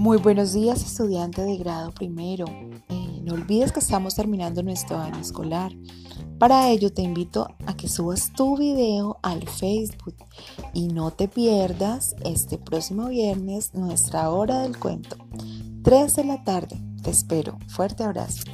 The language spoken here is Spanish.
Muy buenos días estudiante de grado primero. Eh, no olvides que estamos terminando nuestro año escolar. Para ello te invito a que subas tu video al Facebook y no te pierdas este próximo viernes nuestra hora del cuento. 3 de la tarde. Te espero. Fuerte abrazo.